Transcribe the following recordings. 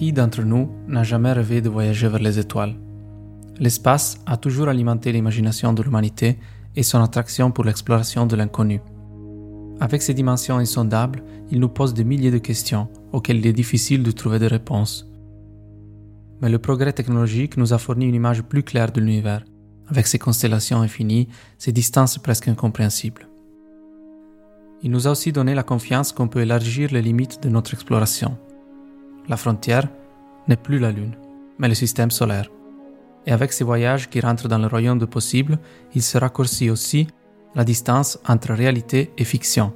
Qui d'entre nous n'a jamais rêvé de voyager vers les étoiles? L'espace a toujours alimenté l'imagination de l'humanité et son attraction pour l'exploration de l'inconnu. Avec ses dimensions insondables, il nous pose des milliers de questions auxquelles il est difficile de trouver des réponses. Mais le progrès technologique nous a fourni une image plus claire de l'univers, avec ses constellations infinies, ses distances presque incompréhensibles. Il nous a aussi donné la confiance qu'on peut élargir les limites de notre exploration. La frontière n'est plus la Lune, mais le système solaire. Et avec ces voyages qui rentrent dans le royaume de possible, il se raccourcit aussi la distance entre réalité et fiction.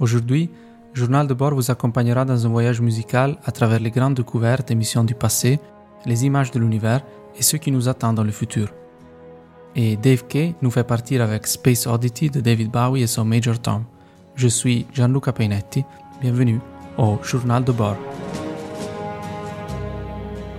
Aujourd'hui, Journal de bord vous accompagnera dans un voyage musical à travers les grandes découvertes et missions du passé, les images de l'univers et ce qui nous attend dans le futur. Et Dave Kay nous fait partir avec Space Oddity de David Bowie et son Major Tom. Je suis Gianluca Painetti, bienvenue au Journal de bord.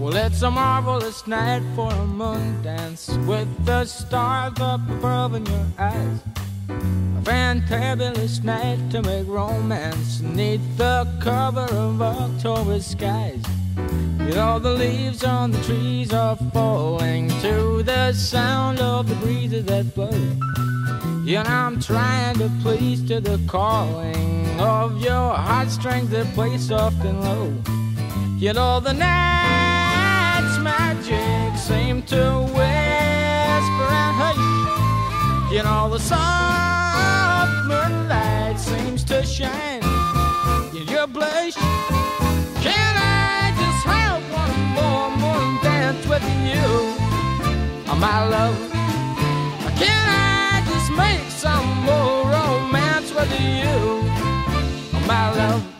Well, it's a marvelous night for a moon dance with the stars up above in your eyes. A fantabulous night to make romance neath the cover of October skies. You know, the leaves on the trees are falling to the sound of the breezes that blow. You know I'm trying to please to the calling of your heartstrings that play soft and low. You know, the night's seem to whisper and hush. You know, the soft moonlight seems to shine in your blush. Can I just have one more moon dance with you, oh, my love? Can I just make some more romance with you, oh, my love?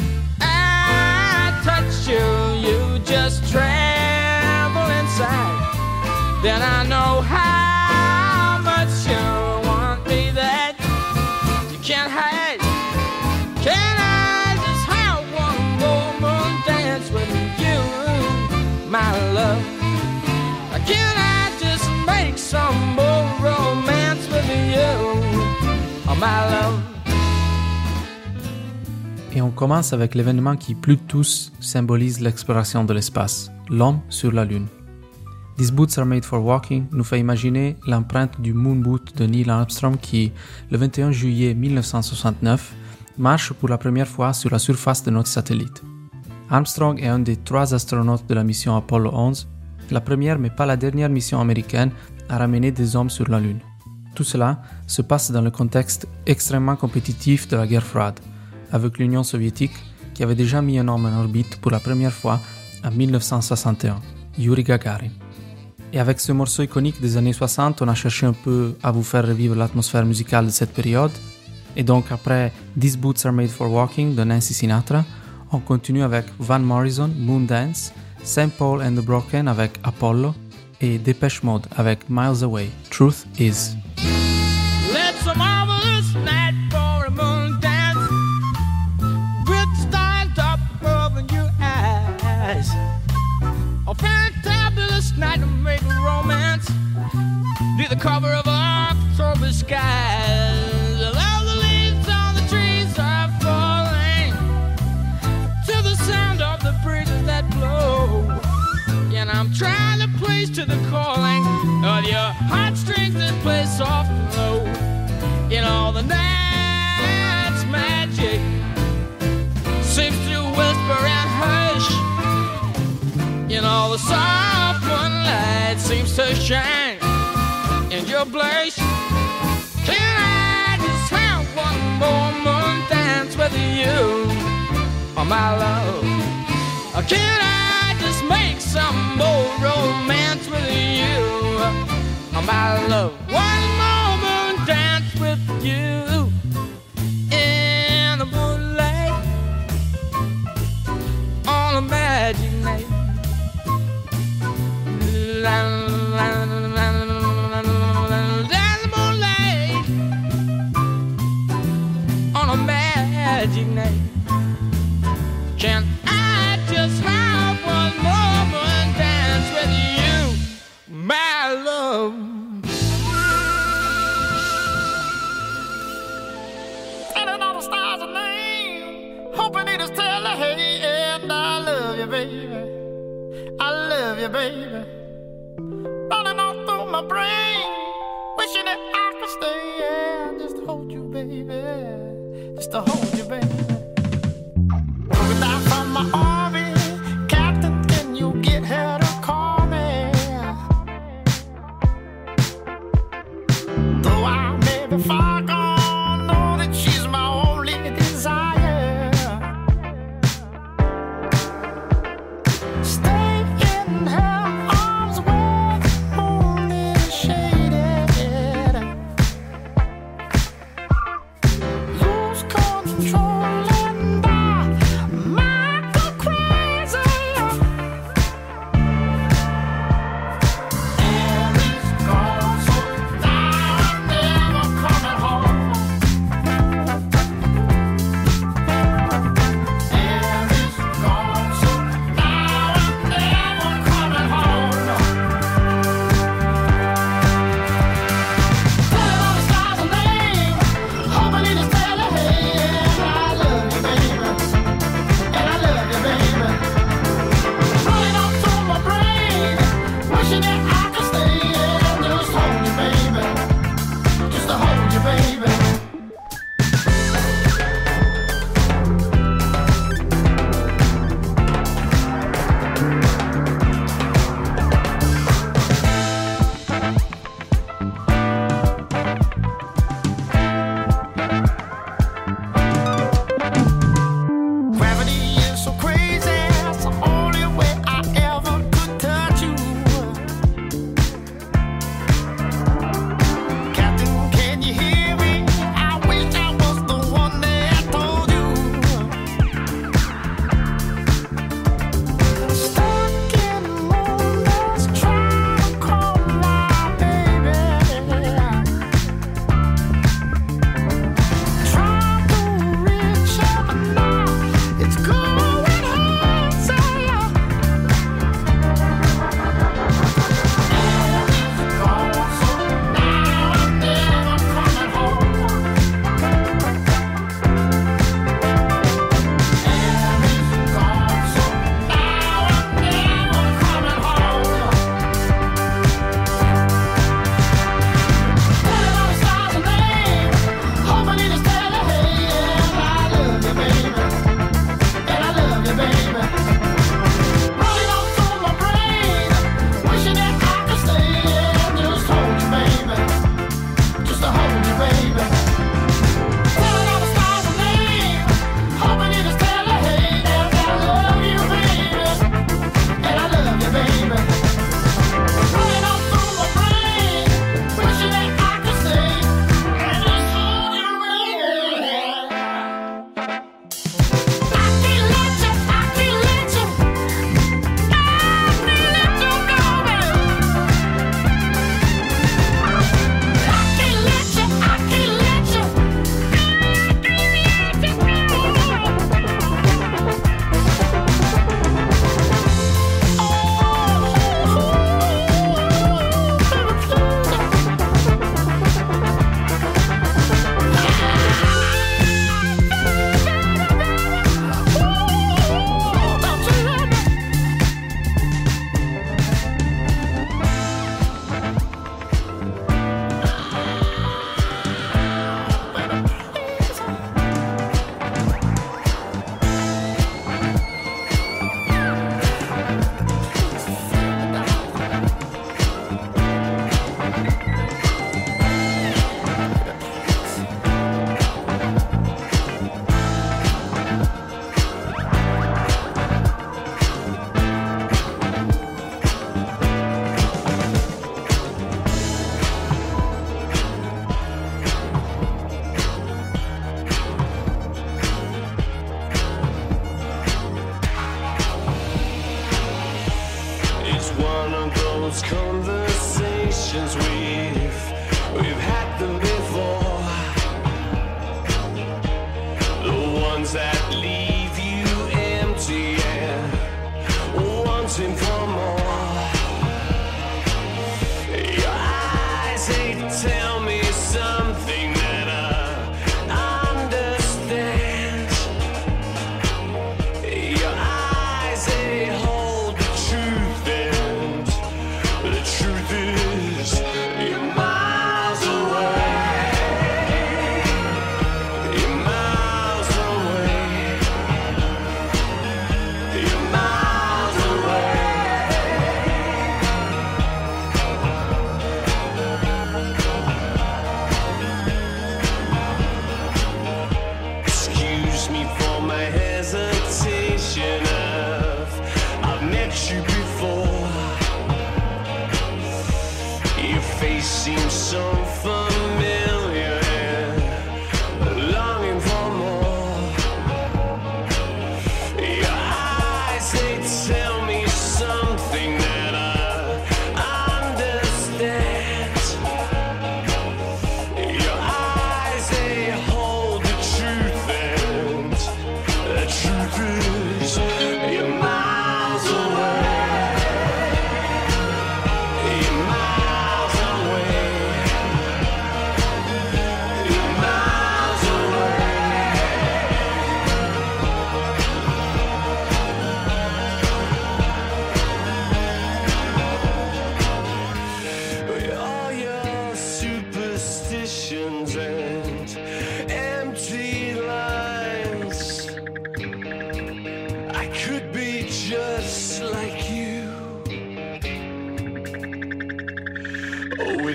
touch you, just tremble inside. Then I know how much you want me that you can't hide. Can I just have one more dance with you, my love? Can I just make some more romance with you, oh, my love? Et on commence avec l'événement qui plus de tous symbolise l'exploration de l'espace, l'homme sur la Lune. These Boots Are Made for Walking nous fait imaginer l'empreinte du Moon Boot de Neil Armstrong qui, le 21 juillet 1969, marche pour la première fois sur la surface de notre satellite. Armstrong est un des trois astronautes de la mission Apollo 11, la première mais pas la dernière mission américaine à ramener des hommes sur la Lune. Tout cela se passe dans le contexte extrêmement compétitif de la guerre froide, avec l'Union soviétique qui avait déjà mis un homme en orbite pour la première fois en 1961, Yuri Gagarin. Et avec ce morceau iconique des années 60, on a cherché un peu à vous faire revivre l'atmosphère musicale de cette période. Et donc après These Boots Are Made for Walking de Nancy Sinatra, on continue avec Van Morrison, Moondance, St. Paul and the Broken avec Apollo et Depeche Mode avec Miles Away, Truth Is. cover of October skies. All the leaves on the trees are falling to the sound of the breezes that blow. And I'm trying to please to the calling of your heartstrings that play soft and low. In all the night's magic seems to whisper and hush. In all the soft moonlight seems to shine your place. Can I just have one more moon dance with you, oh my love? Can I just make some more romance with you, oh my love? One more moon dance with you brain,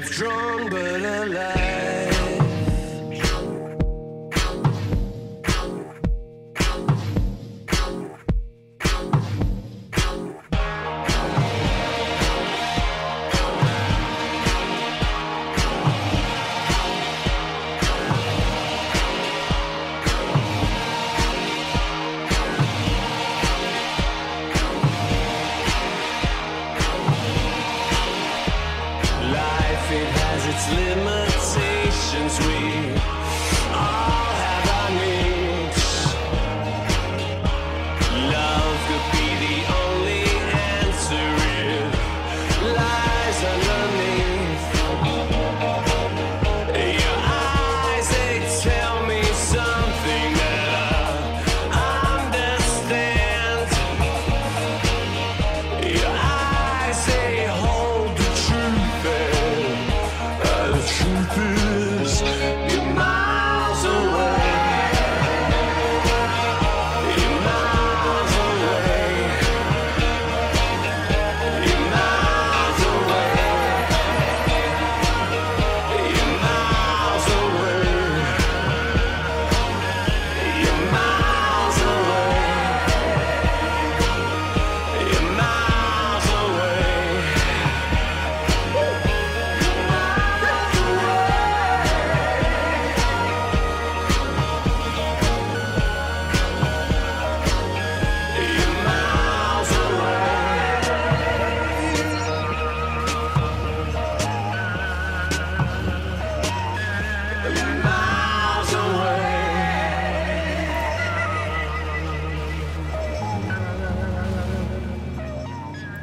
withdrawn but alive.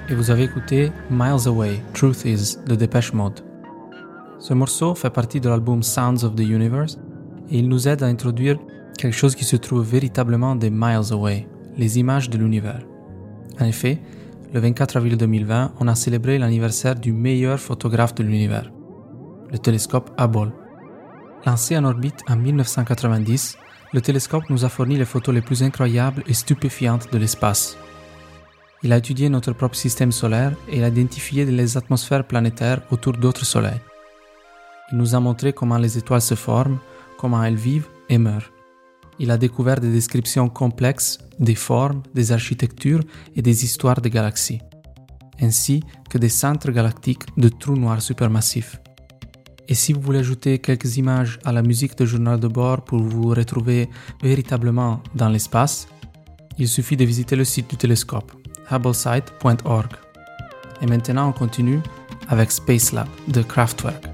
Et vous avez écouté Miles Away, Truth Is de Depeche Mode. Ce morceau fait partie de l'album Sounds of the Universe et il nous aide à introduire quelque chose qui se trouve véritablement des Miles Away, les images de l'univers. En effet, le 24 avril 2020, on a célébré l'anniversaire du meilleur photographe de l'univers, le télescope Hubble. Lancé en orbite en 1990, le télescope nous a fourni les photos les plus incroyables et stupéfiantes de l'espace. Il a étudié notre propre système solaire et a identifié les atmosphères planétaires autour d'autres soleils. Il nous a montré comment les étoiles se forment, comment elles vivent et meurent. Il a découvert des descriptions complexes des formes, des architectures et des histoires des galaxies, ainsi que des centres galactiques de trous noirs supermassifs. Et si vous voulez ajouter quelques images à la musique de journal de bord pour vous retrouver véritablement dans l'espace, il suffit de visiter le site du télescope, hubblesite.org. Et maintenant, on continue avec Space Lab de Kraftwerk.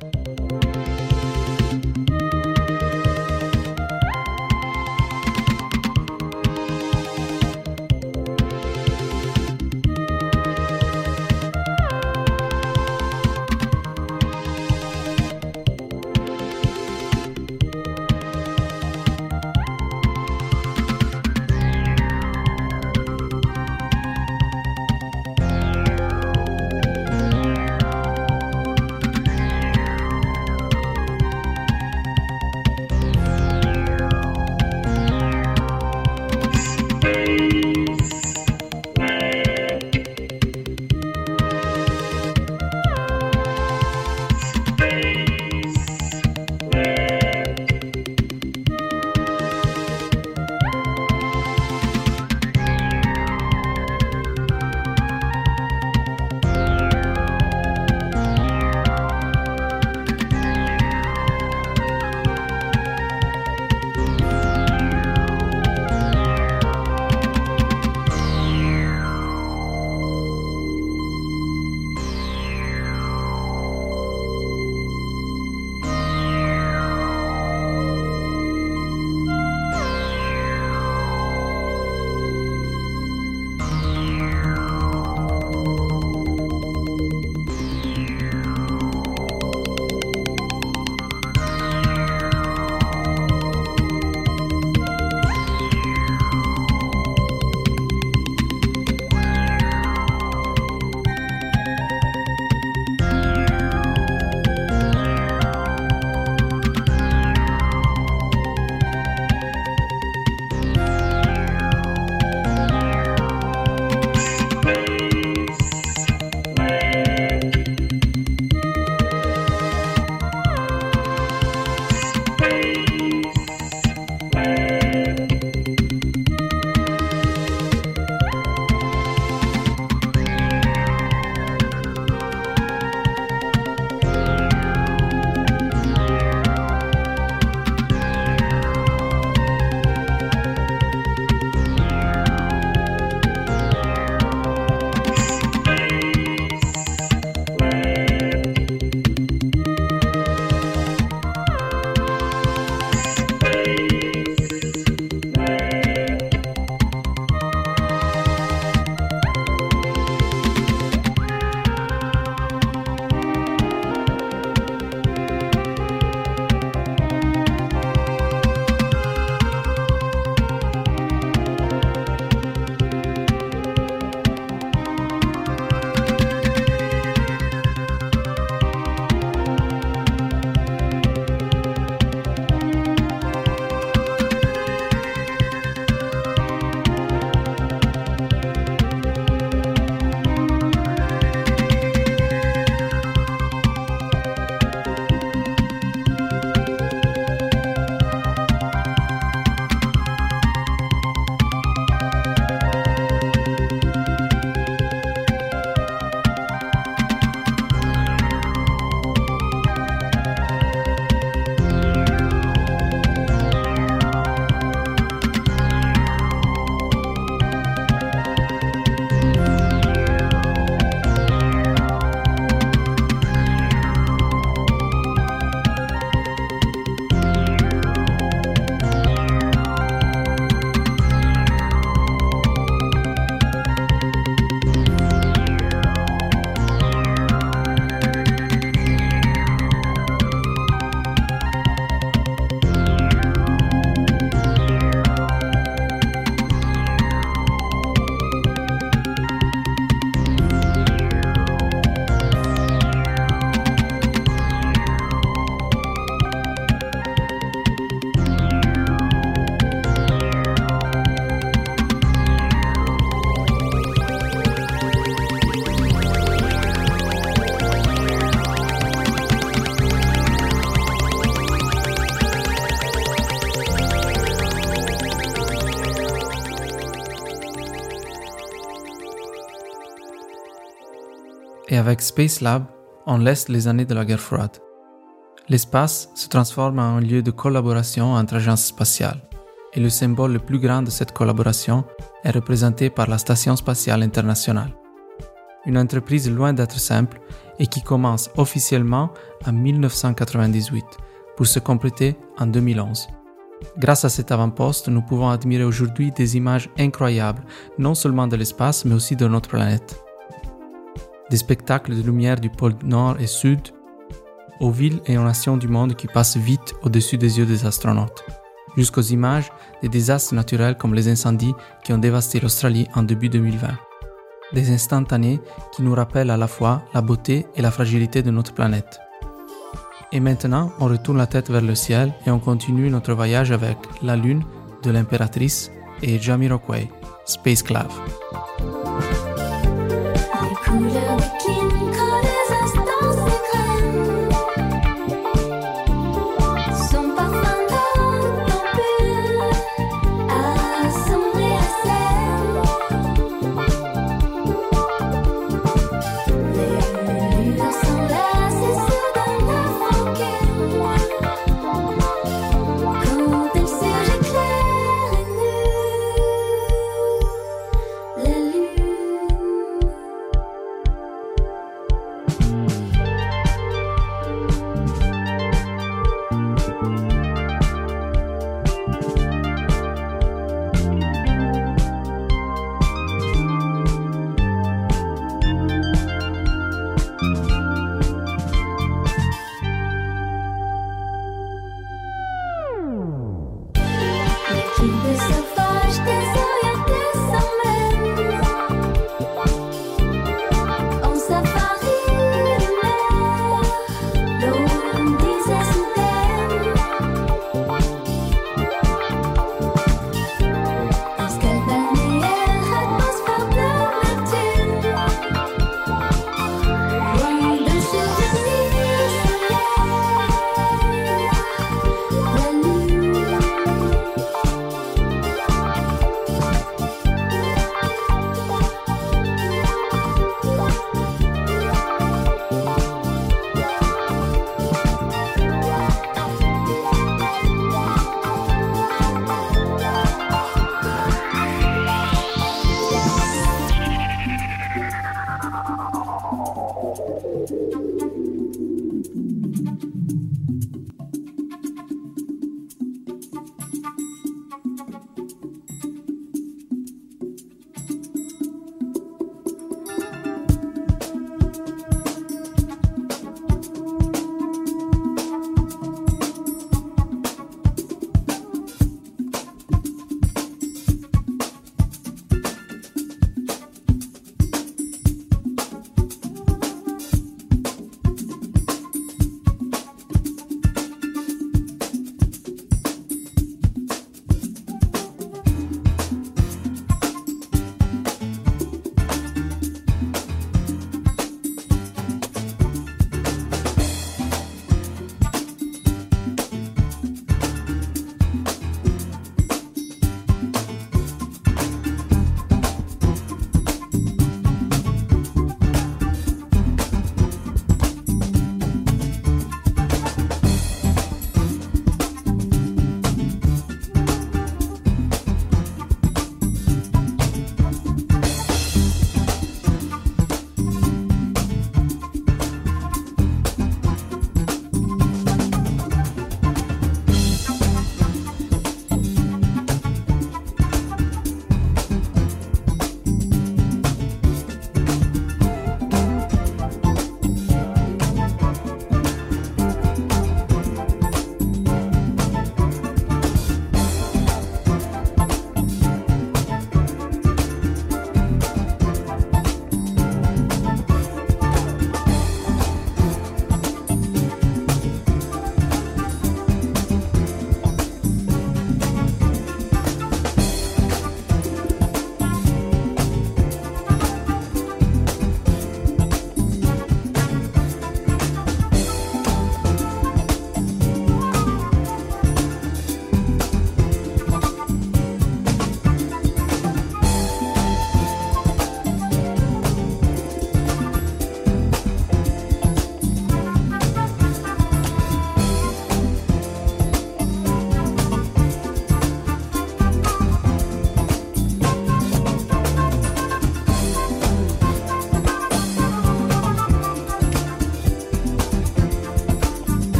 Et avec Space Lab, on laisse les années de la guerre froide. L'espace se transforme en un lieu de collaboration entre agences spatiales, et le symbole le plus grand de cette collaboration est représenté par la Station spatiale internationale. Une entreprise loin d'être simple et qui commence officiellement en 1998 pour se compléter en 2011. Grâce à cet avant-poste, nous pouvons admirer aujourd'hui des images incroyables, non seulement de l'espace, mais aussi de notre planète. Des spectacles de lumière du pôle nord et sud, aux villes et aux nations du monde qui passent vite au-dessus des yeux des astronautes, jusqu'aux images des désastres naturels comme les incendies qui ont dévasté l'Australie en début 2020. Des instantanés qui nous rappellent à la fois la beauté et la fragilité de notre planète. Et maintenant, on retourne la tête vers le ciel et on continue notre voyage avec La Lune de l'impératrice et Jamiroquai, Space Clave. I'm gonna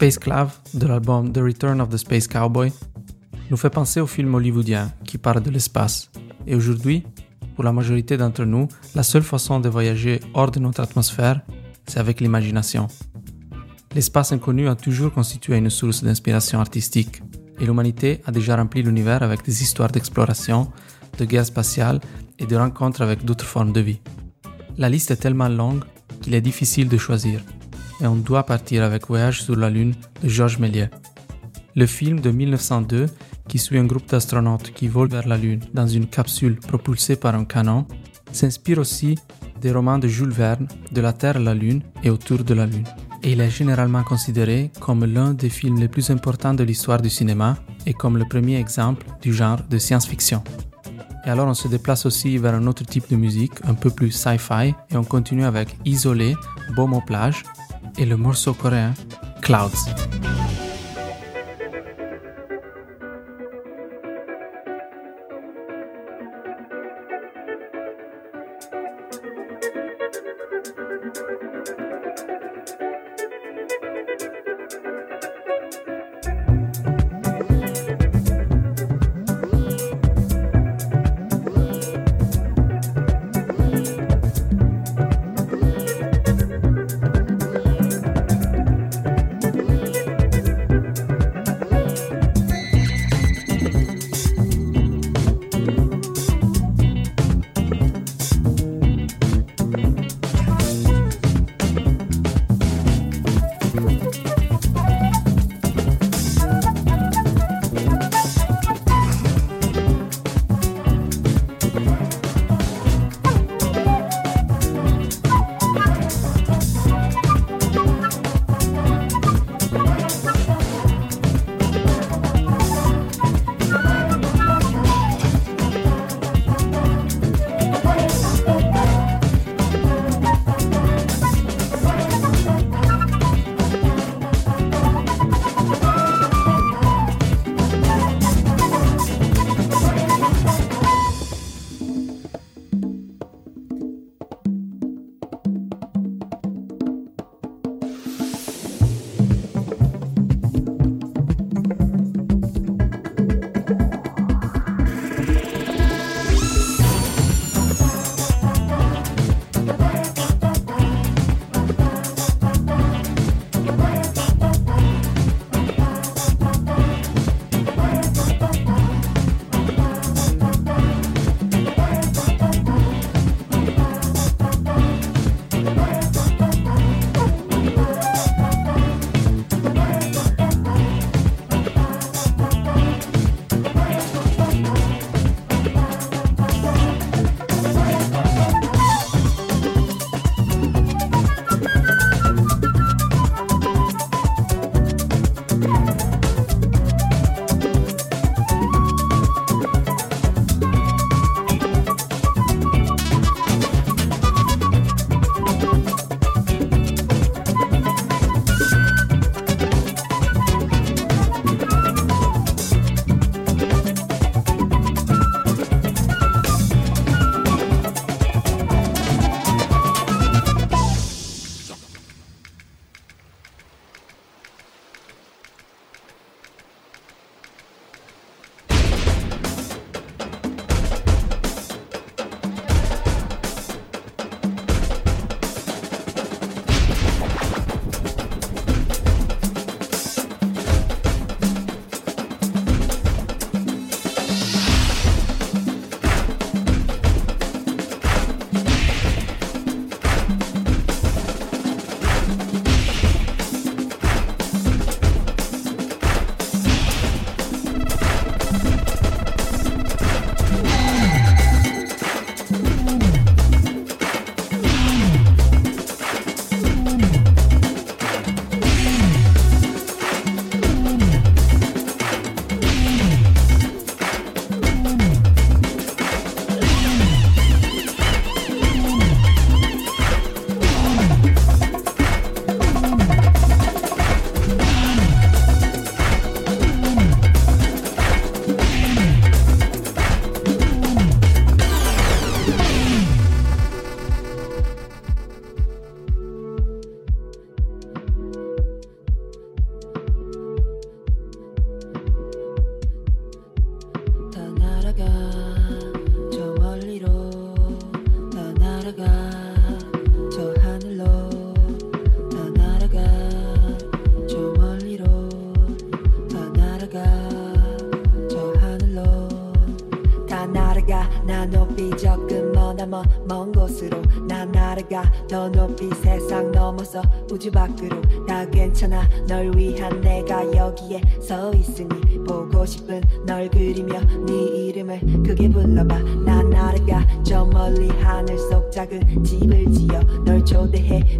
Spaceclav de l'album The Return of the Space Cowboy nous fait penser au film hollywoodien qui parle de l'espace. Et aujourd'hui, pour la majorité d'entre nous, la seule façon de voyager hors de notre atmosphère, c'est avec l'imagination. L'espace inconnu a toujours constitué une source d'inspiration artistique, et l'humanité a déjà rempli l'univers avec des histoires d'exploration, de guerre spatiale et de rencontres avec d'autres formes de vie. La liste est tellement longue qu'il est difficile de choisir, et on doit partir avec Voyage sur la Lune de Georges Méliès. Le film de 1902, qui suit un groupe d'astronautes qui volent vers la Lune dans une capsule propulsée par un canon, s'inspire aussi des romans de Jules Verne, De la Terre à la Lune et Autour de la Lune. Et il est généralement considéré comme l'un des films les plus importants de l'histoire du cinéma et comme le premier exemple du genre de science-fiction. Et alors on se déplace aussi vers un autre type de musique, un peu plus sci-fi, et on continue avec Isolé, Beaumont Plage el humor socoreano Clouds.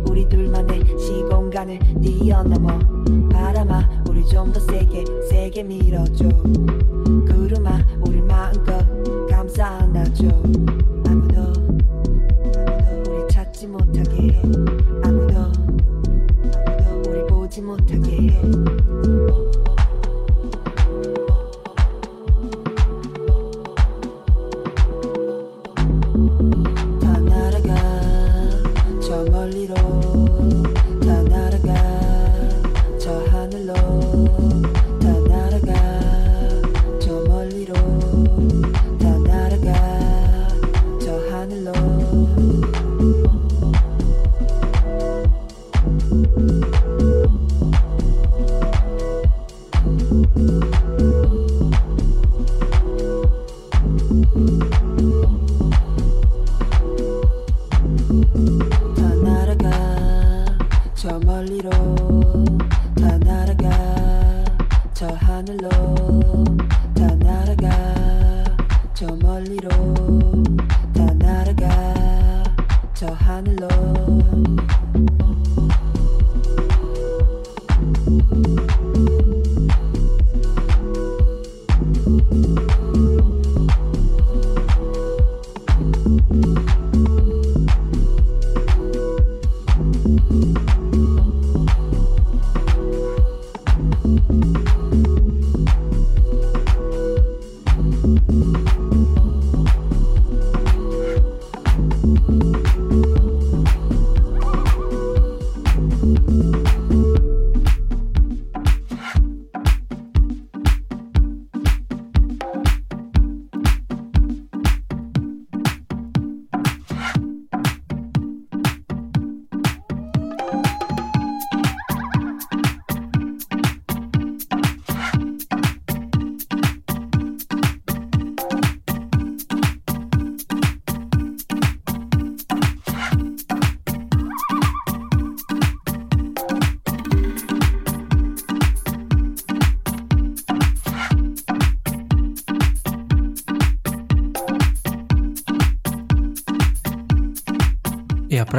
우리 둘만의 시공간을 뛰어넘어. 바람아 우리 좀 더 세게 세게 밀어줘. 구름아 우리 마음껏 감싸 안아줘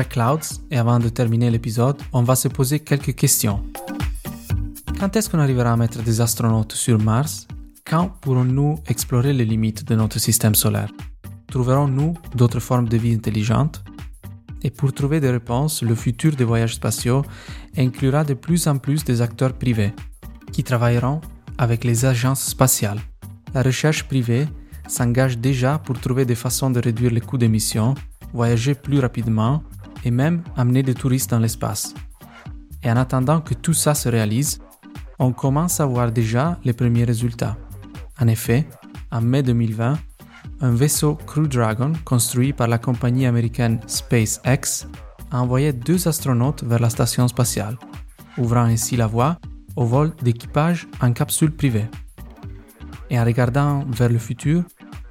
Clouds, et avant de terminer l'épisode, on va se poser quelques questions. Quand est-ce qu'on arrivera à mettre des astronautes sur Mars? Quand pourrons-nous explorer les limites de notre système solaire? Trouverons-nous d'autres formes de vie intelligentes? Et pour trouver des réponses, le futur des voyages spatiaux inclura de plus en plus des acteurs privés qui travailleront avec les agences spatiales. La recherche privée s'engage déjà pour trouver des façons de réduire les coûts d'émission, voyager plus rapidement et même amener des touristes dans l'espace. Et en attendant que tout ça se réalise, on commence à voir déjà les premiers résultats. En effet, en mai 2020, un vaisseau Crew Dragon construit par la compagnie américaine SpaceX a envoyé deux astronautes vers la station spatiale, ouvrant ainsi la voie au vol d'équipage en capsule privée. Et en regardant vers le futur,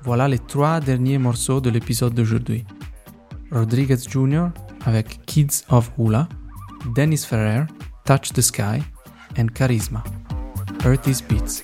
voilà les trois derniers morceaux de l'épisode d'aujourd'hui. Rodriguez Jr. avec Kids of Hula, Dennis Ferrer, Touch the Sky, and Charisma. Earth is Beats.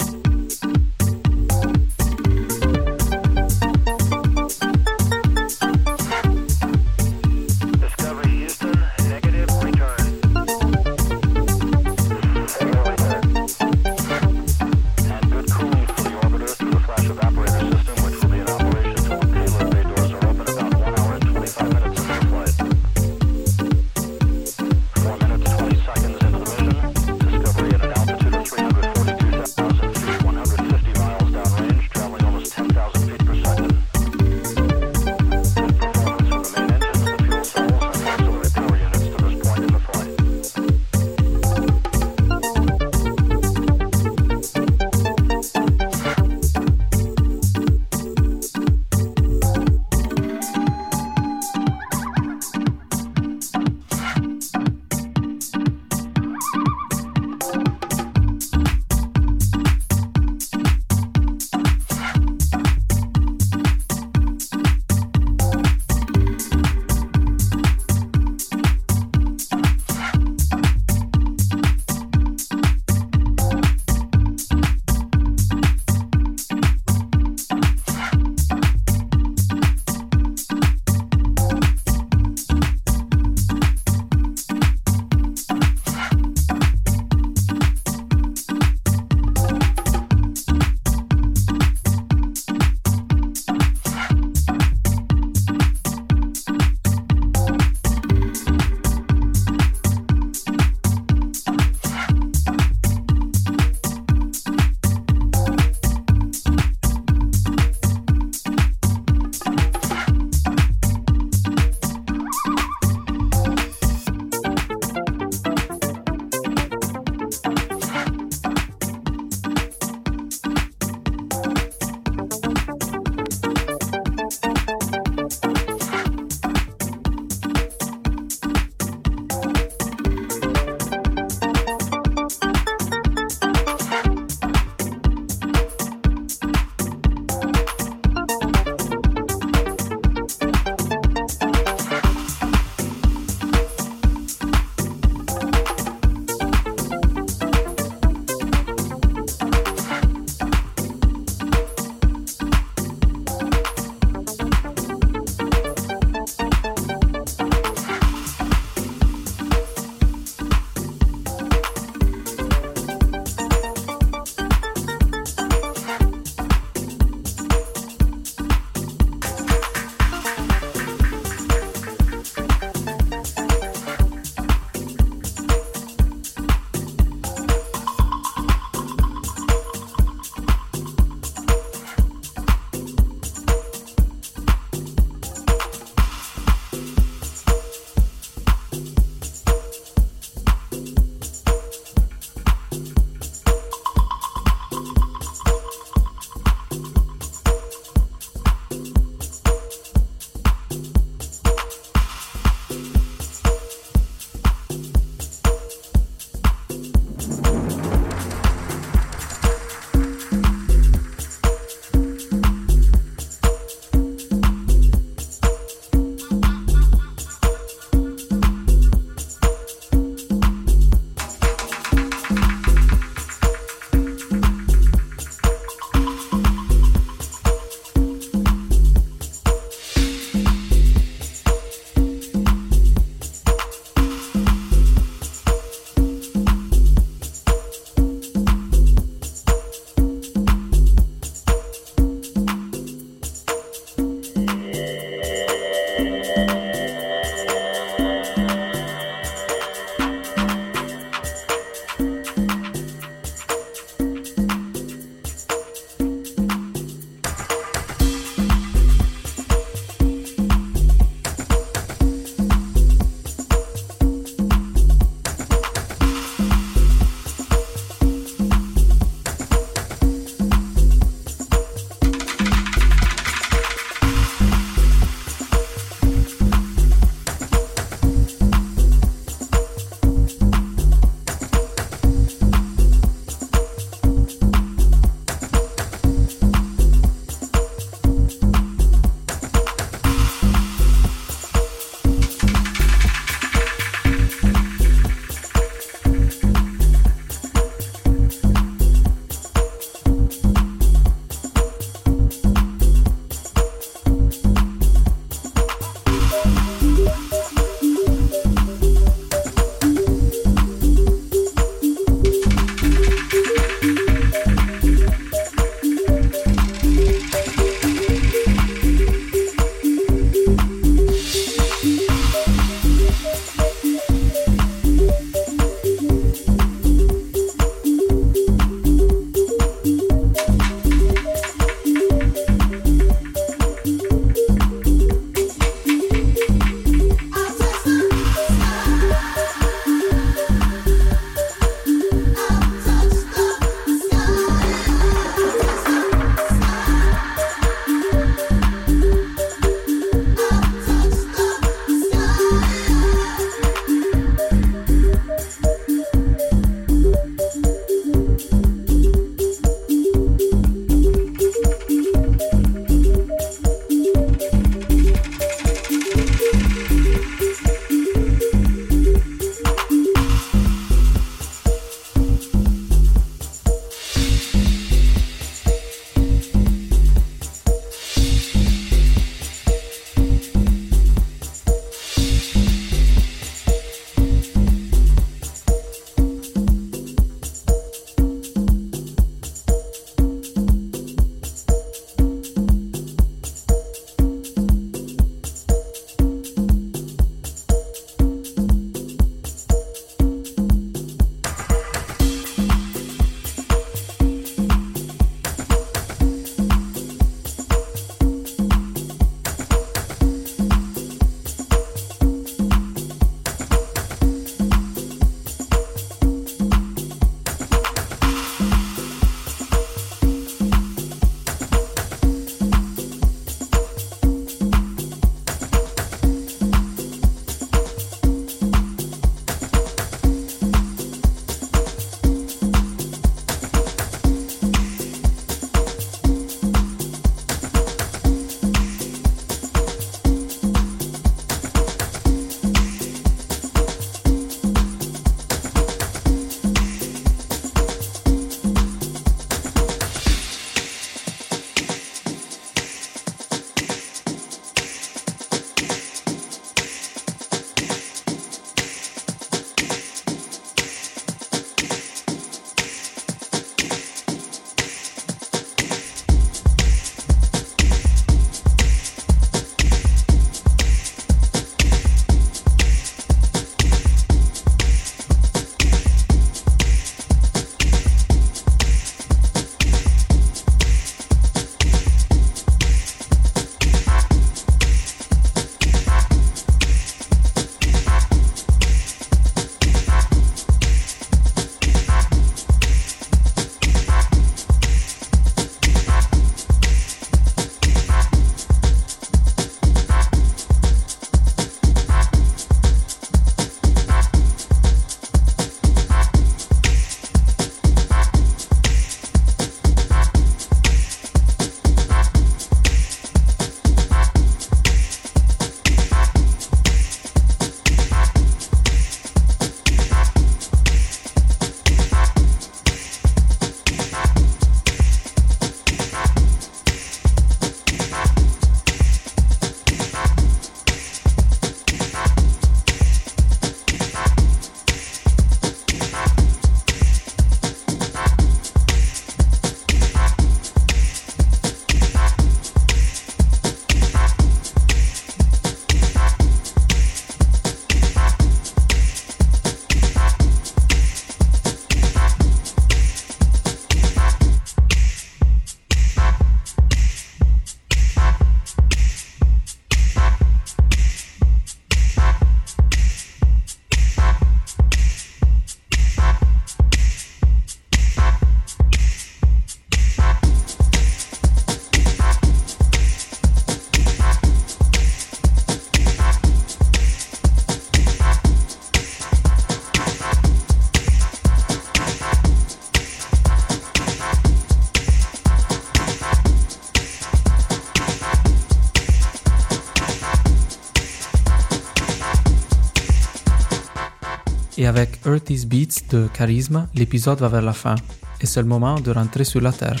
Et avec Earthy's Beats de Charisma, l'épisode va vers la fin et c'est le moment de rentrer sur la Terre.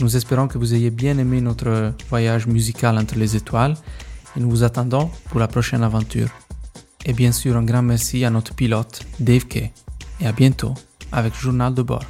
Nous espérons que vous ayez bien aimé notre voyage musical entre les étoiles et nous vous attendons pour la prochaine aventure. Et bien sûr, un grand merci à notre pilote, Dave Kay. Et à bientôt avec Journal de bord.